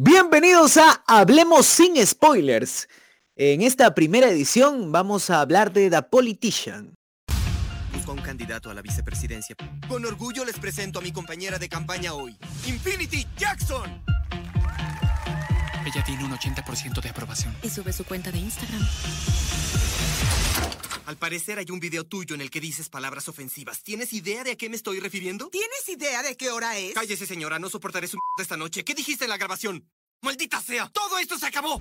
Bienvenidos a Hablemos sin spoilers. En esta primera edición vamos a hablar de The Politician. Busco un candidato a la vicepresidencia. Con orgullo les presento a mi compañera de campaña hoy, Infinity Jackson. Ella tiene un 80% de aprobación. Y sube su cuenta de Instagram. Al parecer hay un video tuyo en el que dices palabras ofensivas. ¿Tienes idea de a qué me estoy refiriendo? ¿Tienes idea de qué hora es? Cállese, señora. No soportaré su de esta noche. ¿Qué dijiste en la grabación? ¡Maldita sea! ¡Todo esto se acabó!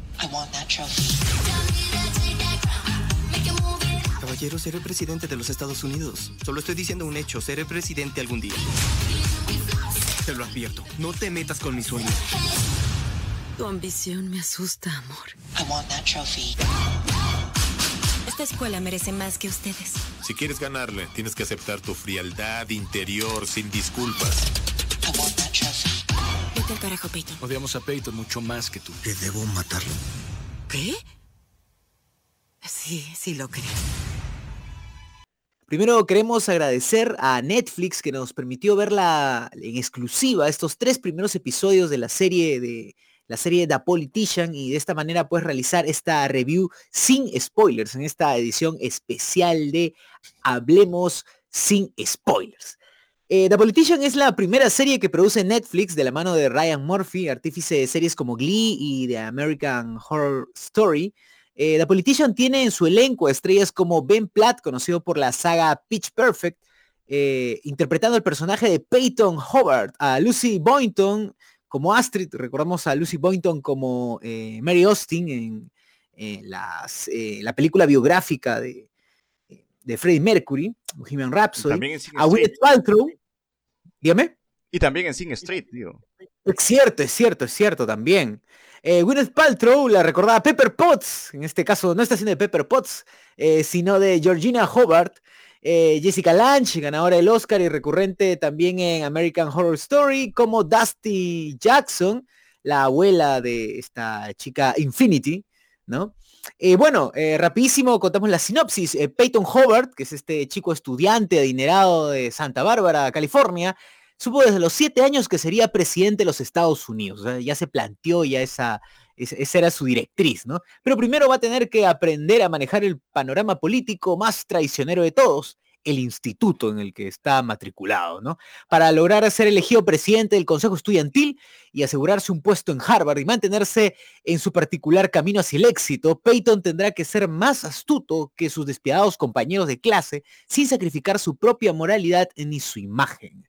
Caballero, seré presidente de los Estados Unidos. Solo estoy diciendo un hecho. Seré presidente algún día. Te lo advierto. No te metas con mis sueños. Tu ambición me asusta, amor. Esta escuela merece más que ustedes. Si quieres ganarle, tienes que aceptar tu frialdad interior sin disculpas. Vete al carajo, Peyton. Odiamos a Peyton mucho más que tú. ¿Que debo matarlo? ¿Qué? Sí, sí lo creo. Primero queremos agradecer a Netflix que nos permitió ver la, en exclusiva estos tres primeros episodios de la serie de la serie The Politician y de esta manera puedes realizar esta review sin spoilers en esta edición especial de Hablemos sin spoilers. Eh, The Politician es la primera serie que produce Netflix de la mano de Ryan Murphy, artífice de series como Glee y The American Horror Story. Eh, The Politician tiene en su elenco estrellas como Ben Platt, conocido por la saga Pitch Perfect, eh, interpretando el personaje de Peyton Hobart, a Lucy Boynton como Astrid, recordamos a Lucy Boynton como eh, Mary Austin en, en las, eh, la película biográfica de, de Freddie Mercury, Bohemian Rhapsody, También en a Gwyneth. Paltrow, dígame. Y también en Sing Street, digo. Es cierto, es cierto, es cierto también. Eh, Gwyneth Paltrow la recordaba Pepper Potts, en este caso no está haciendo de Pepper Potts, eh, sino de Georgina Hobart. Eh, Jessica Lange, ganadora del Oscar y recurrente también en American Horror Story, como Dusty Jackson, la abuela de esta chica Infinity, ¿no? Eh, bueno, eh, rapidísimo contamos la sinopsis. Eh, Peyton Hobart, que es este chico estudiante adinerado de Santa Bárbara, California, supo desde los siete años que sería presidente de los Estados Unidos. ya se planteó ya esa, es- esa era su directriz, ¿no? Pero primero va a tener que aprender a manejar el panorama político más traicionero de todos, el instituto en el que está matriculado, ¿no? Para lograr ser elegido presidente del Consejo Estudiantil y asegurarse un puesto en Harvard y mantenerse en su particular camino hacia el éxito, Peyton tendrá que ser más astuto que sus despiadados compañeros de clase sin sacrificar su propia moralidad ni su imagen.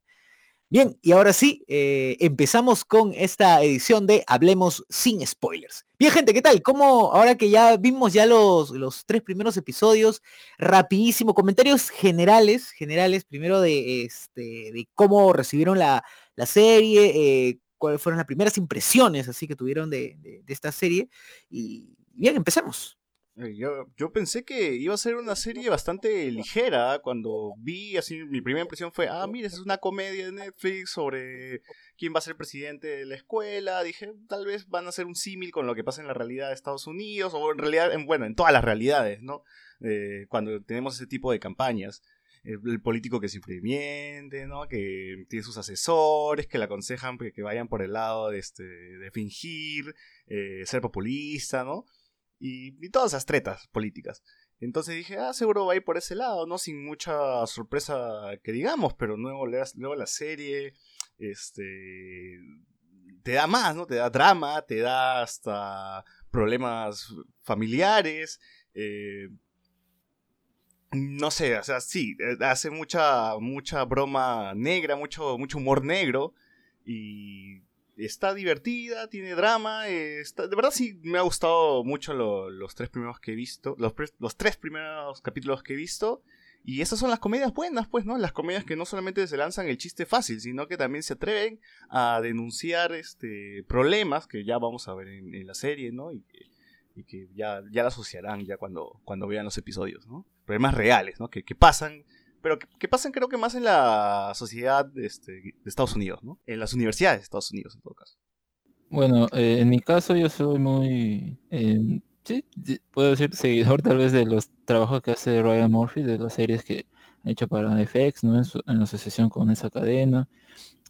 Bien, y ahora sí, eh, empezamos con esta edición de Hablemos sin spoilers. Bien, gente, ¿qué tal? ¿Cómo, ahora que ya vimos ya los, los tres primeros episodios, rapidísimo, comentarios generales, generales, primero de, este, de cómo recibieron la, la serie, eh, cuáles fueron las primeras impresiones así que tuvieron de, de- de esta serie. Y bien, empecemos. Eh, Yo, yo pensé que iba a ser una serie bastante ligera. Cuando vi, así, mi primera impresión fue, ah, mira, es una comedia de Netflix sobre quién va a ser presidente de la escuela. Dije, tal vez van a hacer un símil con lo que pasa en la realidad de Estados Unidos, o en realidad, en, bueno, en todas las realidades, ¿no? Eh, cuando tenemos ese tipo de campañas. El, el político que siempre miente, ¿no? Que tiene sus asesores, que le aconsejan que, que vayan por el lado de, este, de fingir, eh, ser populista, ¿no? Y, todas esas tretas políticas. Entonces dije, ah, seguro va a ir por ese lado, ¿no? Sin mucha sorpresa que digamos, pero luego, luego la serie, este, te da más, ¿no? Te da drama, te da hasta problemas familiares, eh, no sé, o sea, sí, hace mucha, mucha broma negra, mucho, mucho humor negro, y está divertida, tiene drama, eh, está- de verdad sí me ha gustado mucho lo- los tres primeros que he visto, los, los tres primeros capítulos que he visto, y esas son las comedias buenas, pues, ¿no? Las comedias que no solamente se lanzan el chiste fácil, sino que también se atreven a denunciar este problemas que ya vamos a ver en, en la serie, ¿no? Y que, y que ya, ya la asociarán ya cuando, cuando vean los episodios, ¿no? Problemas reales, ¿no? Que, que pasan pero que, que pasan creo que más en la sociedad este, de Estados Unidos, ¿no? En las universidades de Estados Unidos, en todo caso. Bueno, eh, en mi caso yo soy muy, eh, sí, puedo decir seguidor tal vez de los trabajos que hace Ryan Murphy, de las series que ha hecho para FX, ¿no? En, su- en asociación con esa cadena.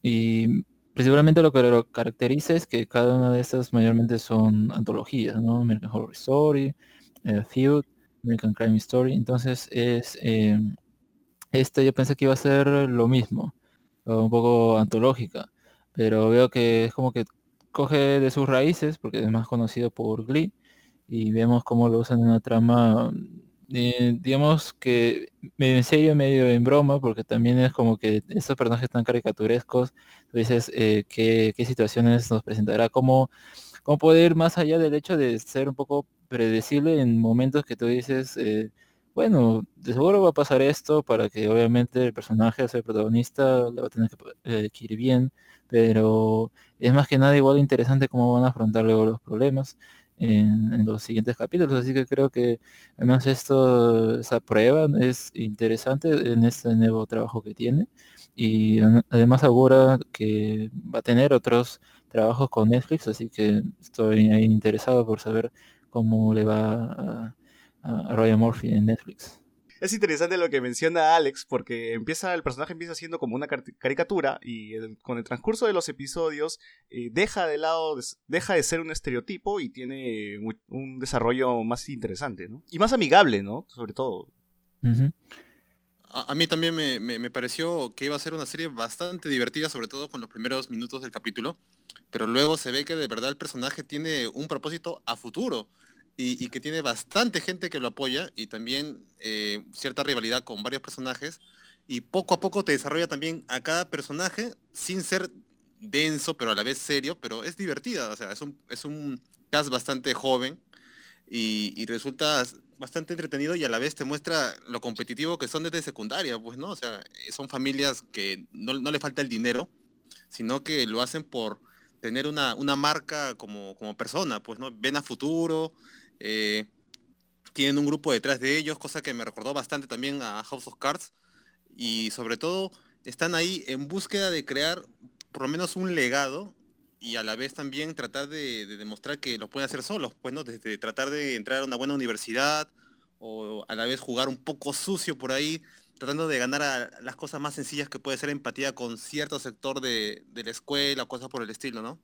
Y principalmente lo que lo caracteriza es que cada una de estas mayormente son antologías, ¿no? American Horror Story, eh, Feud, American Crime Story. Entonces es eh, este yo pensé que iba a ser lo mismo, un poco antológica, pero veo que es como que coge de sus raíces, porque es más conocido por Glee, y vemos cómo lo usan en una trama eh, digamos que medio en serio, medio en broma, porque también es como que estos personajes tan caricaturescos, tú dices eh, qué, situaciones nos presentará, cómo, cómo poder ir más allá del hecho de ser un poco predecible en momentos que tú dices, eh, bueno, de seguro va a pasar esto para que obviamente el personaje, o el protagonista, le va a tener que ir bien, pero es más que nada igual interesante cómo van a afrontar luego los problemas en, los siguientes capítulos. Así que creo que además esto, esa prueba es interesante en este nuevo trabajo que tiene. Y además ahora que va a tener otros trabajos con Netflix, así que estoy ahí interesado por saber cómo le va a, a Ryan Murphy en Netflix es interesante lo que menciona Alex, porque empieza, el personaje empieza siendo como una caricatura y con el transcurso de los episodios eh, deja de lado, deja de ser un estereotipo y tiene un, desarrollo más interesante, ¿no? Y más amigable, ¿no? Sobre todo. a, mí también me, me, pareció que iba a ser una serie bastante divertida, sobre todo con los primeros minutos del capítulo, pero luego se ve que de verdad el personaje tiene un propósito a futuro y, que tiene bastante gente que lo apoya y también eh, cierta rivalidad con varios personajes y poco a poco te desarrolla también a cada personaje sin ser denso pero a la vez serio, pero es divertida, o sea, es un, es un cast bastante joven y, resulta bastante entretenido y a la vez te muestra lo competitivo que son desde secundaria, pues, ¿no? O sea, son familias que no, no le falta el dinero, sino que lo hacen por tener una, una marca como, como persona, pues, ¿no? Ven a futuro, eh, tienen un grupo detrás de ellos, cosa que me recordó bastante también a House of Cards. Y sobre todo están ahí en búsqueda de crear por lo menos un legado y a la vez también tratar de, demostrar que lo pueden hacer solos, pues, ¿no? Desde tratar de entrar a una buena universidad o a la vez jugar un poco sucio por ahí, tratando de ganar las cosas más sencillas que puede ser empatía con cierto sector de, la escuela, cosas por el estilo, ¿no?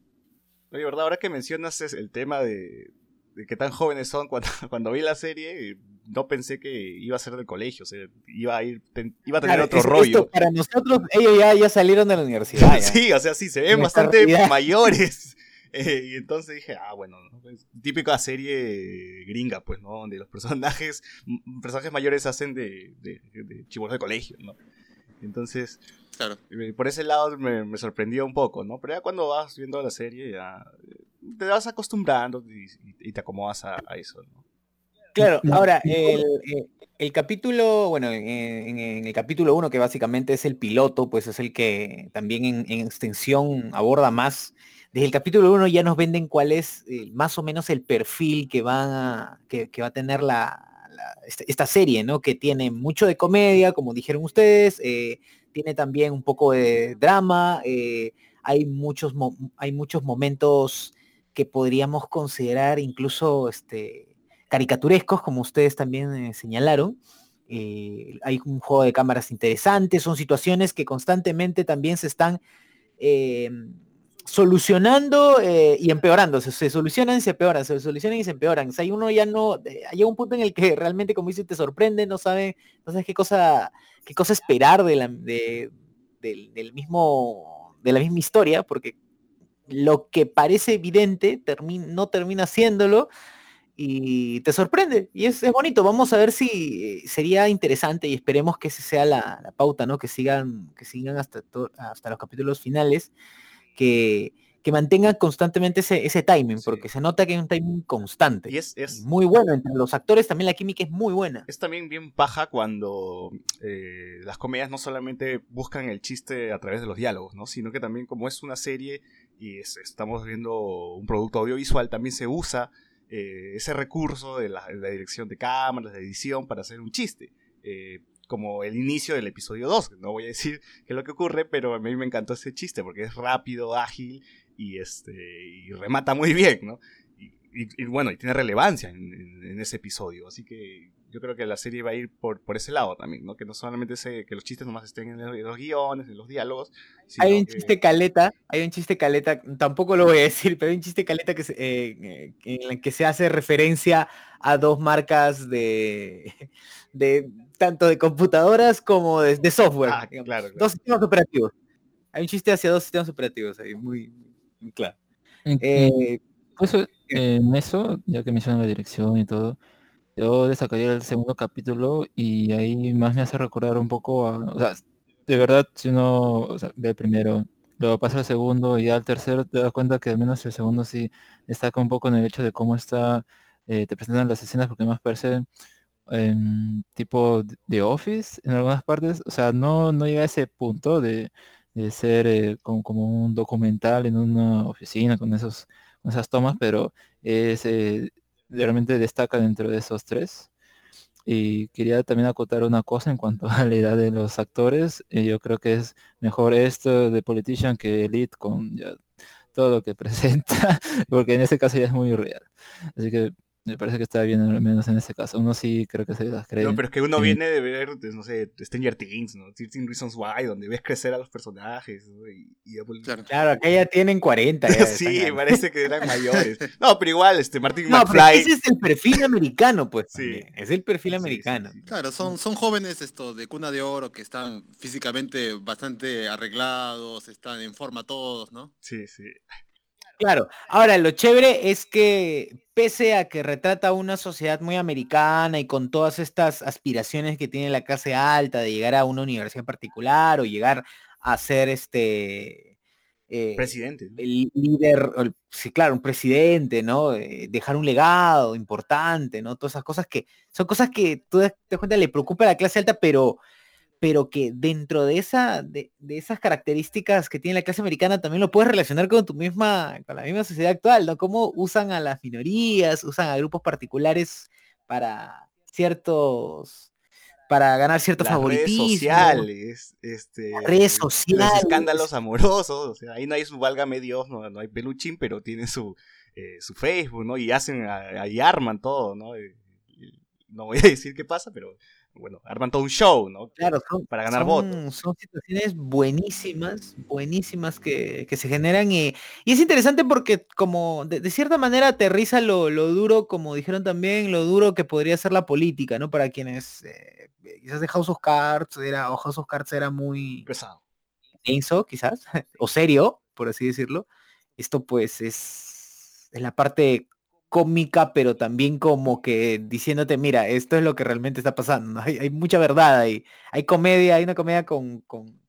De verdad, ahora que mencionas el tema de, de qué tan jóvenes son cuando, cuando vi la serie, no pensé que iba a ser del colegio, o sea, iba a ir, iba a tener otro rollo. para nosotros, ellos ya, ya salieron de la universidad. sí, o sea, sí, se ven bastante mayores. Eh, y entonces dije, ah, bueno, típica serie gringa, pues, ¿no? Donde los personajes, personajes mayores hacen de, de, de de colegio, ¿no? Entonces, claro. Eh, por ese lado me, me, sorprendió un poco, ¿no? Pero ya cuando vas viendo la serie, ya te vas acostumbrando y, te acomodas a, eso, ¿no? Claro, ahora, el, el, capítulo, bueno, en, el capítulo 1, que básicamente es el piloto, pues es el que también en, extensión aborda más. Desde el capítulo 1 ya nos venden cuál es eh, más o menos el perfil que va, que, va a tener la, esta, serie, ¿no? Que tiene mucho de comedia, como dijeron ustedes, eh, tiene también un poco de drama, eh, hay, muchos hay muchos momentos que podríamos considerar incluso este, caricaturescos, como ustedes también eh, señalaron. Eh, hay un juego de cámaras interesante, son situaciones que constantemente también se están eh, solucionando y empeorando, se, solucionan y se empeoran, se solucionan y se empeoran. O sea, uno ya no, hay un punto en el que realmente, como dice, te sorprende, no sabe, no sabes qué cosa, qué cosa esperar de la, del mismo, de la misma historia, porque lo que parece evidente no termina siéndolo y te sorprende. Y es, bonito. Vamos a ver si eh, sería interesante y esperemos que esa sea la, pauta, ¿no? Que sigan, que sigan hasta, hasta los capítulos finales, que, que mantengan constantemente ese, ese timing, porque se nota que hay un timing constante. Y es, muy bueno. Entre los actores también la química es muy buena. Es también bien paja cuando eh, las comedias no solamente buscan el chiste a través de los diálogos, ¿no? Sino que también como es una serie y estamos viendo un producto audiovisual, también se usa eh, ese recurso de la, dirección de cámaras, de edición, para hacer un chiste. Eh, como el inicio del episodio 2. No voy a decir qué es lo que ocurre, pero a mí me encantó ese chiste porque es rápido, ágil y, este, y remata muy bien, ¿no? Y, bueno, y tiene relevancia en, ese episodio. Así que yo creo que la serie va a ir por, por ese lado también, ¿no? Que no solamente se, que los chistes nomás estén en los, en los guiones, en los diálogos. Hay un que- chiste caleta, hay un chiste caleta, tampoco lo voy a decir, pero hay un chiste caleta que se, eh, eh, en el que se hace referencia a dos marcas de, de tanto de computadoras como de, de software. Ah, digamos. claro, claro. Dos sistemas operativos. Hay un chiste hacia dos sistemas operativos ahí, muy, muy claro. Eh, Eso, en eso, ya que mencionan la dirección y todo, yo destacaría el segundo capítulo y ahí más me hace recordar un poco a, o sea, de verdad, si uno o sea, ve primero, luego pasa al segundo y al tercero te das cuenta que al menos el segundo sí destaca un poco en el hecho de cómo está, eh, te presentan las escenas porque más parece em, tipo de- de Office en algunas partes, o sea, no, no llega a ese punto de, de ser eh, como, como un documental en una oficina con esos con esas tomas, pero es, eh, realmente destaca dentro de esos tres. Y quería también acotar una cosa en cuanto a la edad de los actores. eh, yo creo que es mejor esto de Politician que Elite con ya todo lo que presenta, porque en ese caso ya es muy real. Así que me parece que está bien, al menos en ese caso. Uno sí creo que se las cree. No, pero es que uno Sí. viene de ver, pues, no sé, Stranger Things, ¿no? 13 Reasons Why, donde ves crecer a los personajes, ¿no? Y, y Apple- Claro. claro, acá ya tienen 40. ya sí, parece que eran mayores. No, pero igual, este, Martin No, pero ese es el perfil americano, pues. Sí. también, Es el perfil Sí, sí, americano. sí. Claro, son, son jóvenes esto de cuna de oro que están físicamente bastante arreglados, están en forma todos, ¿no? Sí, sí. Claro, ahora lo chévere es que pese a que retrata una sociedad muy americana y con todas estas aspiraciones que tiene la clase alta de llegar a una universidad particular o llegar a ser este eh, Presidente. el líder, el- sí, claro, un presidente, ¿no? Eh, dejar un legado importante, ¿no? Todas esas cosas que son cosas que tú te das cuenta le preocupa a la clase alta, pero pero que dentro de esa de, de esas características que tiene la clase americana también lo puedes relacionar con tu misma con la misma sociedad actual, ¿no? Cómo usan a las minorías, usan a grupos particulares para ciertos para ganar cierto Las redes favoritismo. sociales, este, redes los sociales. escándalos amorosos, o sea, ahí no hay su válgame Dios, no, no hay peluchín, pero tienen su, eh, su Facebook, ¿no? Y hacen, ahí arman todo, ¿no? Eh, y no voy a decir qué pasa, pero bueno, arman todo un show, ¿no? Claro, son, Para ganar son- votos. Son situaciones buenísimas, buenísimas que, que se generan y, y es interesante porque como de, de cierta manera aterriza lo, lo duro, como dijeron también, lo duro que podría ser la política, ¿no? Para quienes eh, quizás de House of Cards era, o House of Cards era muy Pesado. intenso, quizás, o serio, por así decirlo. Esto pues es, es la parte cómica, pero también como que diciéndote, mira, esto es lo que realmente está pasando. hay mucha verdad ahí. Hay comedia, hay una comedia con, con,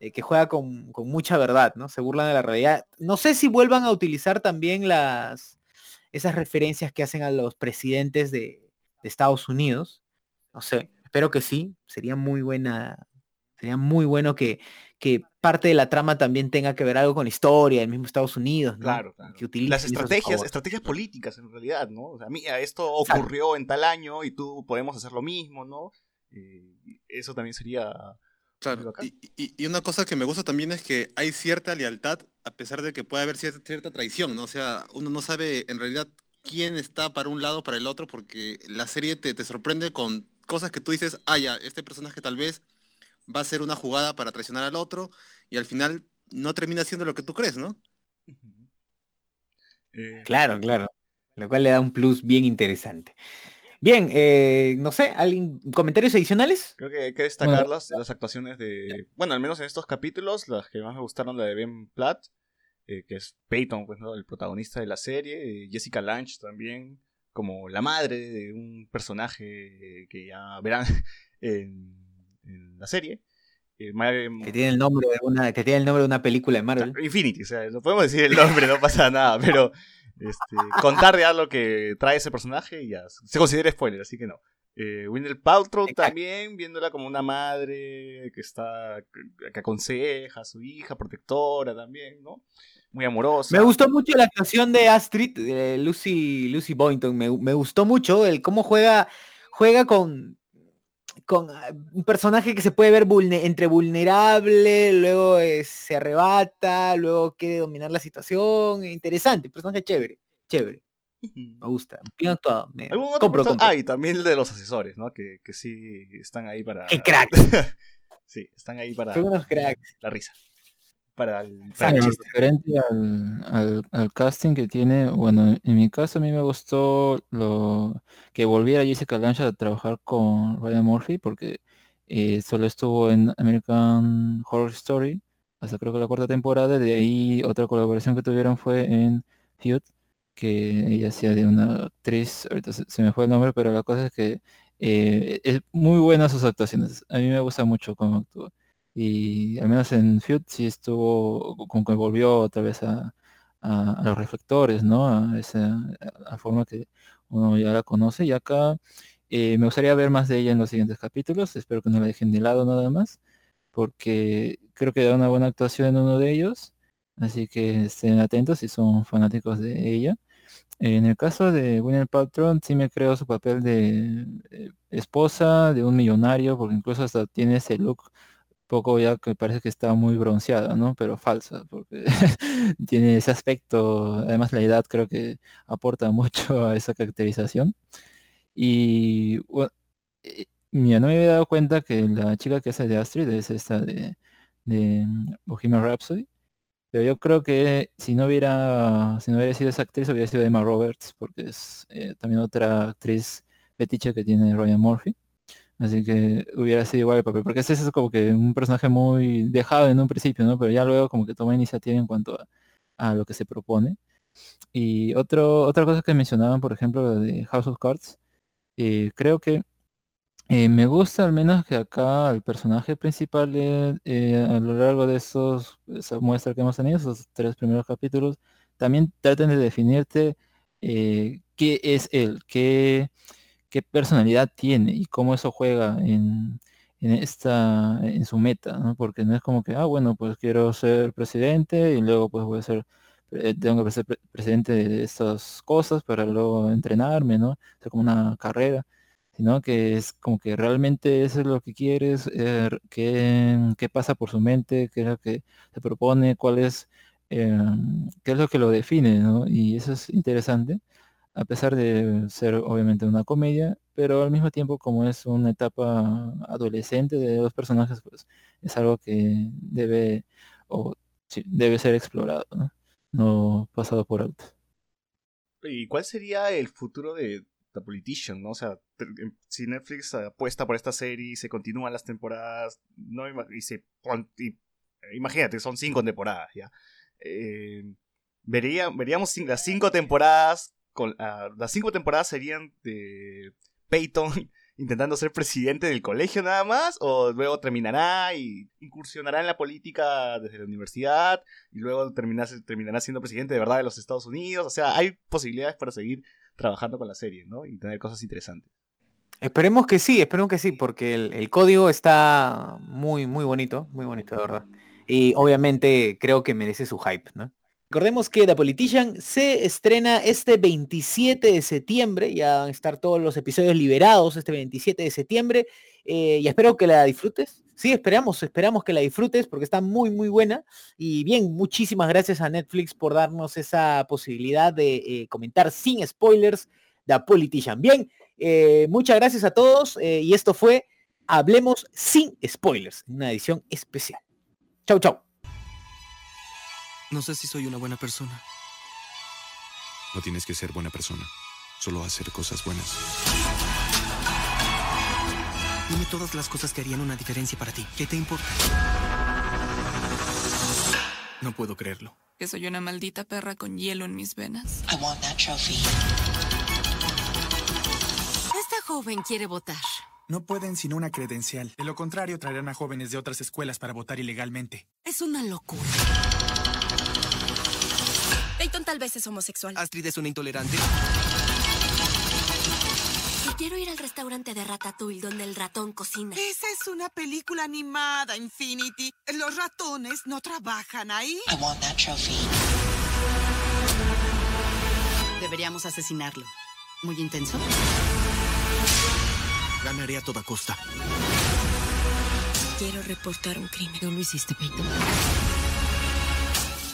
eh, que juega con, con mucha verdad, ¿no? Se burlan de la realidad. No sé si vuelvan a utilizar también las esas referencias que hacen a los presidentes de, de Estados Unidos. No sé, espero que sí. Sería muy buena, sería muy bueno que, que parte de la trama también tenga que ver algo con la historia del mismo Estados Unidos, ¿no? Claro, claro. Que utilicen Las estrategias, estrategias políticas en realidad, ¿no? O sea, mira, esto ocurrió en tal año y tú podemos hacer lo mismo, ¿no? Eh, eso también sería... Claro. Y, y- y una cosa que me gusta también es que hay cierta lealtad, a pesar de que puede haber cierta, cierta traición, ¿no? O sea, uno no sabe en realidad quién está para un lado o para el otro, porque la serie te, te sorprende con cosas que tú dices, ah, ya, este personaje tal vez va a hacer una jugada para traicionar al otro, y al final no termina siendo lo que tú crees, ¿no? Eh, Claro, claro. Lo cual le da un plus bien interesante. Bien, eh, no sé, ¿alguien, comentarios adicionales? Creo que hay que destacar Bueno. las, las actuaciones de. Bueno, al menos en estos capítulos, las que más me gustaron, la de Ben Platt, eh, que es Peyton, pues, ¿no? el protagonista de la serie, eh, Jessica Lange también, como la madre de un personaje que ya verán en, en la serie. Eh, ma- Que tiene el nombre de una, que tiene el nombre de una película de Marvel. Infinity, o sea, no podemos decir el nombre, no pasa nada, pero este, contar ya lo que trae ese personaje ya se considera spoiler, así que no. Eh, Gwyneth Paltrow Exacto. también, viéndola como una madre que está, que, que aconseja a su hija, protectora también, ¿no? Muy amorosa. Me gustó mucho la actuación de Astrid, de Lucy, Lucy Boynton. Me, me gustó mucho el cómo juega, juega con, con ah, un personaje que se puede ver vulne- entre vulnerable, luego eh, se arrebata, luego quiere dominar la situación. Interesante, personaje chévere, chévere. Me gusta. Bien actuado. me- ¿Algún otro Compro. Ah, y también el de los asesores, ¿no? Que, que sí están ahí para... ¡Qué crack! sí, están ahí para Son unos cracks. la risa. Para el, para el referente al, al- al casting que tiene, bueno, en mi caso a mí me gustó lo que volviera Jessica Lange a trabajar con Ryan Murphy porque eh, solo estuvo en American Horror Story hasta creo que la cuarta temporada, de ahí otra colaboración que tuvieron fue en Feud, que ella hacía de una actriz, ahorita se, se me fue el nombre, pero la cosa es que eh, es muy buena sus actuaciones, a mí me gusta mucho cómo actúa. Y al menos en Feud sí estuvo, como que volvió otra vez a, a- los reflectores, ¿no? A esa a forma que uno ya la conoce. Y acá eh, me gustaría ver más de ella en los siguientes capítulos. Espero que no la dejen de lado nada más, porque creo que da una buena actuación en uno de ellos. Así que estén atentos si son fanáticos de ella. En el caso de Winner Paltrow, sí me creo su papel de eh, esposa de un millonario, porque incluso hasta tiene ese look poco ya que parece que está muy bronceada, ¿no? Pero falsa, porque tiene ese aspecto, además la edad creo que aporta mucho a esa caracterización. Y bueno, eh, no me había dado cuenta que la chica que hace de Astrid es esta de, de Bohemian Rhapsody. Pero yo creo que si no hubiera, si no hubiera sido esa actriz, hubiera sido Emma Roberts, porque es eh, también otra actriz fetiche que tiene Ryan Murphy. Así que hubiera sido igual el papel, porque ese es como que un personaje muy dejado en un principio, ¿no? Pero ya luego como que toma iniciativa en cuanto a, lo que se propone. Y otro, otra cosa que mencionaban, por ejemplo, lo de House of Cards, eh, creo que eh, me gusta al menos que acá el personaje principal eh, a lo largo de esos, esa muestra que hemos tenido, esos tres primeros capítulos, también traten de definirte qué es él, qué, qué personalidad tiene y cómo eso juega en, en esta, en su meta, ¿no? Porque no es como que, ah, bueno, pues quiero ser presidente y luego pues voy a ser, eh, tengo que ser pre- presidente de estas cosas para luego entrenarme, ¿no? Sea, como una carrera sino que es como que realmente eso es lo que quieres, eh, qué, qué pasa por su mente, qué es lo que se propone, cuál es, eh, qué es lo que lo define, ¿no? Y eso es interesante, a pesar de ser obviamente una comedia, pero al mismo tiempo como es una etapa adolescente de los personajes, pues es algo que debe, o debe ser explorado, ¿no? Pasado por alto. ¿Y cuál sería el futuro de The Politician, no? O sea, em, si Netflix apuesta por esta serie se continúan las temporadas, no y se eh, imagínate, son cinco temporadas, ¿ya? Eh, vería, veríamos las cinco temporadas, ah, las cinco temporadas serían de Peyton intentando ser presidente del colegio nada más, o luego terminará y incursionará en la política desde la universidad, y luego terminará, terminará siendo presidente de verdad de los Estados Unidos, o sea, hay posibilidades para seguir trabajando con la serie, ¿no? Y tener cosas interesantes. Esperemos que sí, esperemos que sí, porque el, el código está muy, muy bonito, muy bonito, de verdad. Y obviamente creo que merece su hype, ¿no? Recordemos que The Politician se estrena este 27 de septiembre, ya van a estar todos los episodios liberados este 27 de septiembre, eh, y espero que la disfrutes. Sí, esperamos, esperamos que la disfrutes porque está muy, muy buena. Y bien, muchísimas gracias a Netflix por darnos esa posibilidad de eh, comentar sin spoilers The Politician. Bien, eh, muchas gracias a todos y esto fue Hablemos sin spoilers, una edición especial. Chau, chau. No sé si soy una buena persona. No tienes que ser buena persona, solo hacer cosas buenas. Dime todas las cosas que harían una diferencia para ti. ¿Qué te importa? No puedo creerlo. Que soy una maldita perra con hielo en mis venas. Esta joven quiere votar. No pueden sin una credencial. De lo contrario, traerán a jóvenes de otras escuelas para votar ilegalmente. Es una locura. Tal vez es homosexual. Astrid es una intolerante. Y quiero ir al restaurante de Ratatouille donde el ratón cocina. Esa es una película animada, Infinity. Los ratones no trabajan ahí. Deberíamos asesinarlo. Muy intenso. Ganaré a toda costa. Quiero reportar un crimen. ¿Tú lo hiciste, Peyton?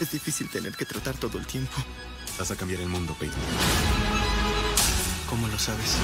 Es difícil tener que tratar todo el tiempo. Vas a cambiar el mundo, Peyton. ¿Cómo lo sabes?